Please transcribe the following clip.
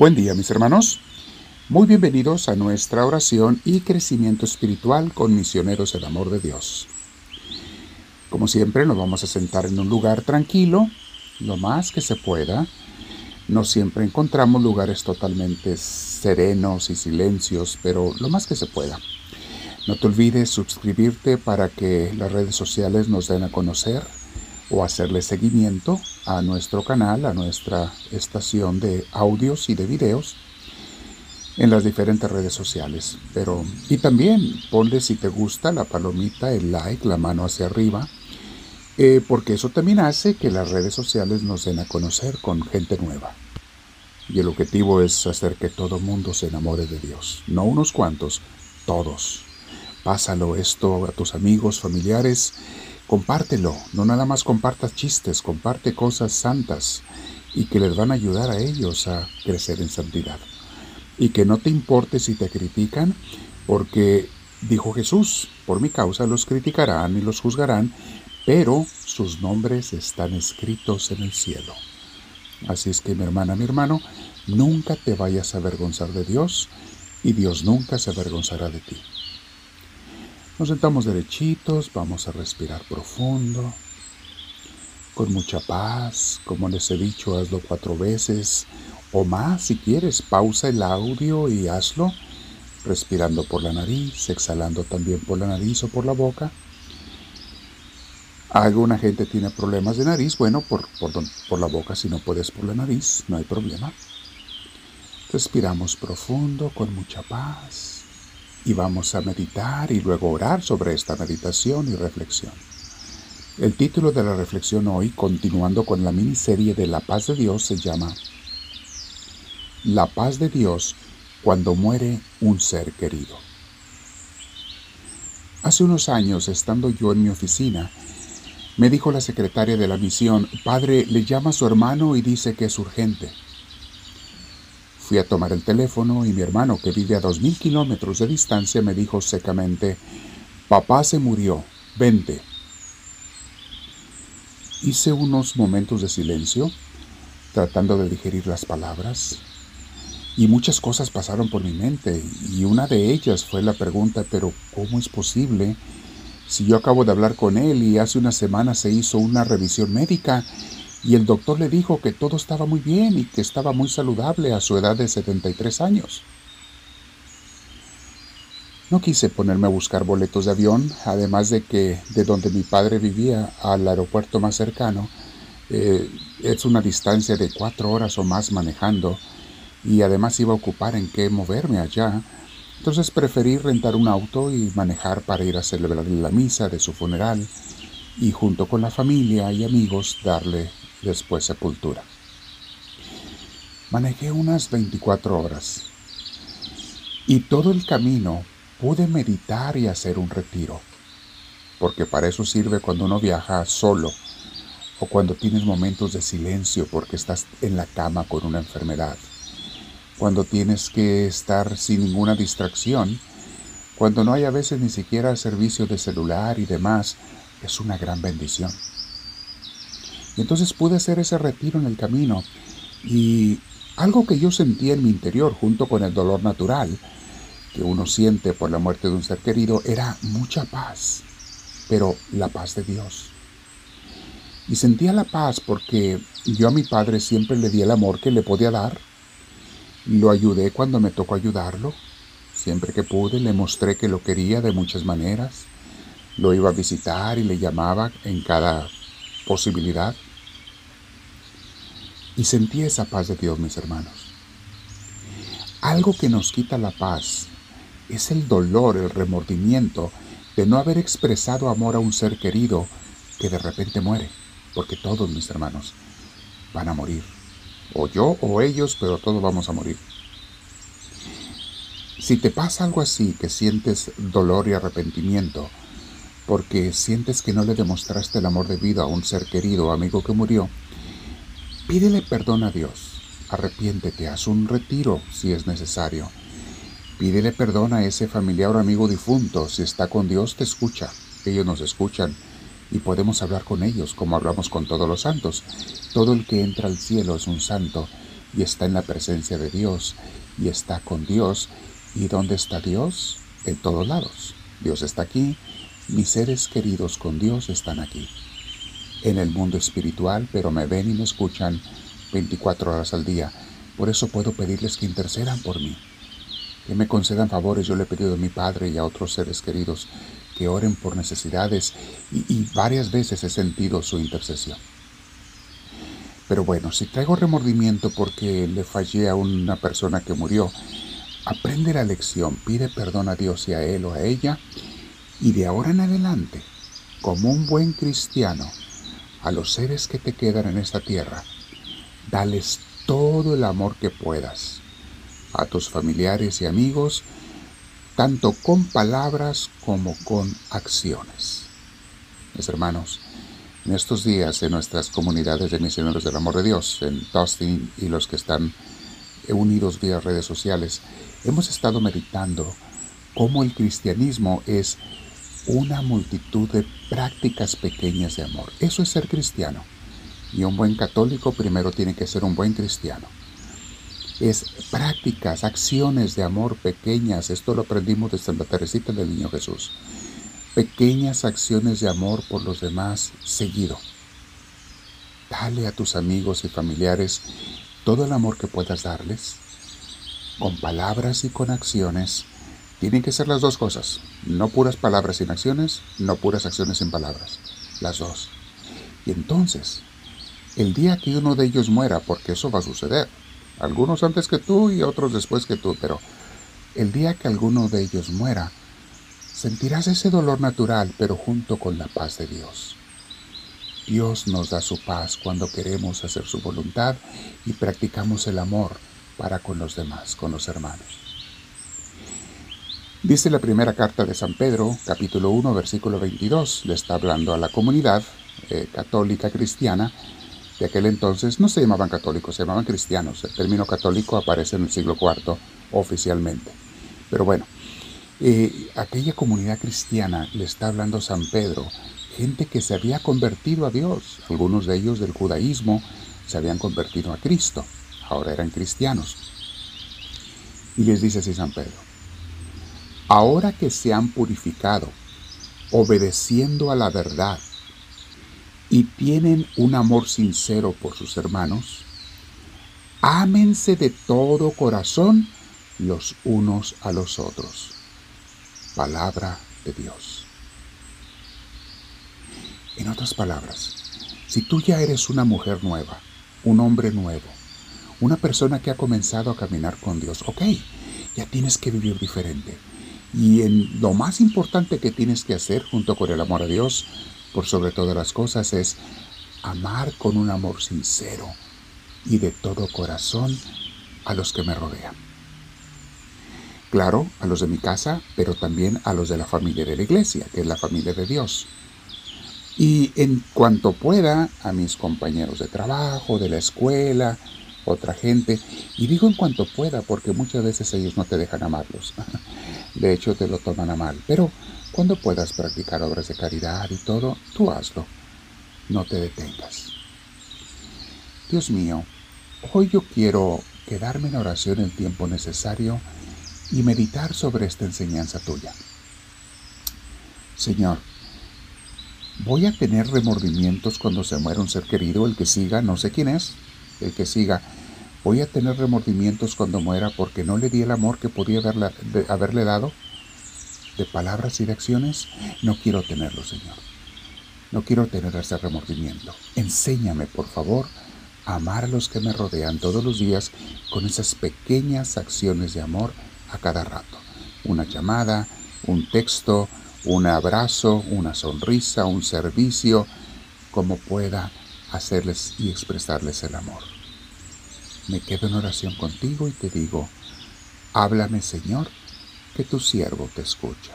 Buen día mis hermanos. Muy bienvenidos a nuestra oración y crecimiento espiritual con misioneros del amor de Dios. Como siempre nos vamos a sentar en un lugar tranquilo, lo más que se pueda. No siempre encontramos lugares totalmente serenos y silencios, pero lo más que se pueda. No te olvides suscribirte para que las redes sociales nos den a conocer o hacerle seguimiento a nuestro canal, a nuestra estación de audios y de videos en las diferentes redes sociales. Pero, y también ponle si te gusta la palomita, el like, la mano hacia arriba, eh, porque eso también hace que las redes sociales nos den a conocer con gente nueva. Y el objetivo es hacer que todo mundo se enamore de Dios, no unos cuantos, todos. Pásalo esto a tus amigos, familiares, compártelo, no nada más compartas chistes, comparte cosas santas y que les van a ayudar a ellos a crecer en santidad. Y que no te importe si te critican, porque dijo Jesús, por mi causa los criticarán y los juzgarán, pero sus nombres están escritos en el cielo. Así es que mi hermana, mi hermano, nunca te vayas a avergonzar de Dios y Dios nunca se avergonzará de ti. Nos sentamos derechitos, vamos a respirar profundo, con mucha paz, como les he dicho, hazlo cuatro veces o más si quieres, pausa el audio y hazlo, respirando por la nariz, exhalando también por la nariz o por la boca. Alguna gente tiene problemas de nariz, bueno, por, por, por la boca, si no puedes por la nariz, no hay problema. Respiramos profundo, con mucha paz y vamos a meditar y luego orar sobre esta meditación y reflexión. El título de la reflexión hoy, continuando con la miniserie de La paz de Dios, se llama La paz de Dios cuando muere un ser querido. Hace unos años, estando yo en mi oficina, me dijo la secretaria de la misión, Padre, le llama a su hermano y dice que es urgente. Fui a tomar el teléfono y mi hermano, que vive a dos mil kilómetros de distancia, me dijo secamente, Papá se murió, vente. Hice unos momentos de silencio, tratando de digerir las palabras, y muchas cosas pasaron por mi mente, y una de ellas fue la pregunta, pero ¿cómo es posible si yo acabo de hablar con él y hace una semana se hizo una revisión médica y el doctor le dijo que todo estaba muy bien y que estaba muy saludable a su edad de 73 años. No quise ponerme a buscar boletos de avión, además de que de donde mi padre vivía al aeropuerto más cercano eh, es una distancia de cuatro horas o más manejando y además iba a ocupar en qué moverme allá. Entonces preferí rentar un auto y manejar para ir a celebrar la misa de su funeral y junto con la familia y amigos darle después sepultura. Manejé unas 24 horas y todo el camino pude meditar y hacer un retiro, porque para eso sirve cuando uno viaja solo o cuando tienes momentos de silencio porque estás en la cama con una enfermedad, cuando tienes que estar sin ninguna distracción, cuando no hay a veces ni siquiera servicio de celular y demás, es una gran bendición. Entonces pude hacer ese retiro en el camino y algo que yo sentía en mi interior junto con el dolor natural que uno siente por la muerte de un ser querido era mucha paz, pero la paz de Dios. Y sentía la paz porque yo a mi padre siempre le di el amor que le podía dar. Lo ayudé cuando me tocó ayudarlo. Siempre que pude le mostré que lo quería de muchas maneras. Lo iba a visitar y le llamaba en cada posibilidad. Y sentí esa paz de Dios, mis hermanos. Algo que nos quita la paz es el dolor, el remordimiento de no haber expresado amor a un ser querido que de repente muere, porque todos mis hermanos van a morir, o yo o ellos, pero todos vamos a morir. Si te pasa algo así, que sientes dolor y arrepentimiento, porque sientes que no le demostraste el amor de vida a un ser querido o amigo que murió, pídele perdón a Dios. Arrepiéntete, haz un retiro si es necesario. Pídele perdón a ese familiar o amigo difunto. Si está con Dios, te escucha. Ellos nos escuchan y podemos hablar con ellos como hablamos con todos los santos. Todo el que entra al cielo es un santo y está en la presencia de Dios y está con Dios. ¿Y dónde está Dios? En todos lados. Dios está aquí, mis seres queridos con Dios están aquí. En el mundo espiritual, pero me ven y me escuchan 24 horas al día. Por eso puedo pedirles que intercedan por mí, que me concedan favores. Yo le he pedido a mi Padre y a otros seres queridos que oren por necesidades y, y varias veces he sentido su intercesión. Pero bueno, si traigo remordimiento porque le fallé a una persona que murió, aprende la lección, pide perdón a Dios y a él o a ella, y de ahora en adelante, como un buen cristiano, a los seres que te quedan en esta tierra, dales todo el amor que puedas, a tus familiares y amigos, tanto con palabras como con acciones. Mis hermanos, en estos días en nuestras comunidades de misioneros del amor de Dios, en Dustin y los que están unidos vía redes sociales, hemos estado meditando cómo el cristianismo es una multitud de prácticas pequeñas de amor. Eso es ser cristiano. Y un buen católico primero tiene que ser un buen cristiano. Es prácticas, acciones de amor pequeñas. Esto lo aprendimos de Santa Teresita del Niño Jesús pequeñas acciones de amor por los demás seguido. Dale a tus amigos y familiares todo el amor que puedas darles, con palabras y con acciones. Tienen que ser las dos cosas, no puras palabras sin acciones, no puras acciones sin palabras, las dos. Y entonces, el día que uno de ellos muera, porque eso va a suceder, algunos antes que tú y otros después que tú, pero el día que alguno de ellos muera, Sentirás ese dolor natural, pero junto con la paz de Dios. Dios nos da su paz cuando queremos hacer su voluntad y practicamos el amor para con los demás, con los hermanos. Dice la primera carta de San Pedro, capítulo 1, versículo 22, le está hablando a la comunidad eh, católica cristiana. De aquel entonces no se llamaban católicos, se llamaban cristianos. El término católico aparece en el siglo IV oficialmente. Pero bueno, eh, aquella comunidad cristiana le está hablando San Pedro, gente que se había convertido a Dios, algunos de ellos del judaísmo se habían convertido a Cristo, ahora eran cristianos. Y les dice así San Pedro, ahora que se han purificado, obedeciendo a la verdad, y tienen un amor sincero por sus hermanos, ámense de todo corazón los unos a los otros palabra de Dios. En otras palabras, si tú ya eres una mujer nueva, un hombre nuevo, una persona que ha comenzado a caminar con Dios, ok, ya tienes que vivir diferente. Y en lo más importante que tienes que hacer junto con el amor a Dios, por sobre todas las cosas, es amar con un amor sincero y de todo corazón a los que me rodean. Claro, a los de mi casa, pero también a los de la familia de la iglesia, que es la familia de Dios. Y en cuanto pueda, a mis compañeros de trabajo, de la escuela, otra gente. Y digo en cuanto pueda porque muchas veces ellos no te dejan amarlos. De hecho, te lo toman a mal. Pero cuando puedas practicar obras de caridad y todo, tú hazlo. No te detengas. Dios mío, hoy yo quiero quedarme en oración el tiempo necesario y meditar sobre esta enseñanza tuya. Señor, voy a tener remordimientos cuando se muera un ser querido, el que siga, no sé quién es, el que siga. Voy a tener remordimientos cuando muera porque no le di el amor que podía haberle, dado de palabras y de acciones. No quiero tenerlo, Señor. No quiero tener ese remordimiento. Enséñame, por favor, a amar a los que me rodean todos los días con esas pequeñas acciones de amor a cada rato. Una llamada, un texto, un abrazo, una sonrisa, un servicio, como pueda hacerles y expresarles el amor. Me quedo en oración contigo y te digo, háblame Señor, que tu siervo te escucha.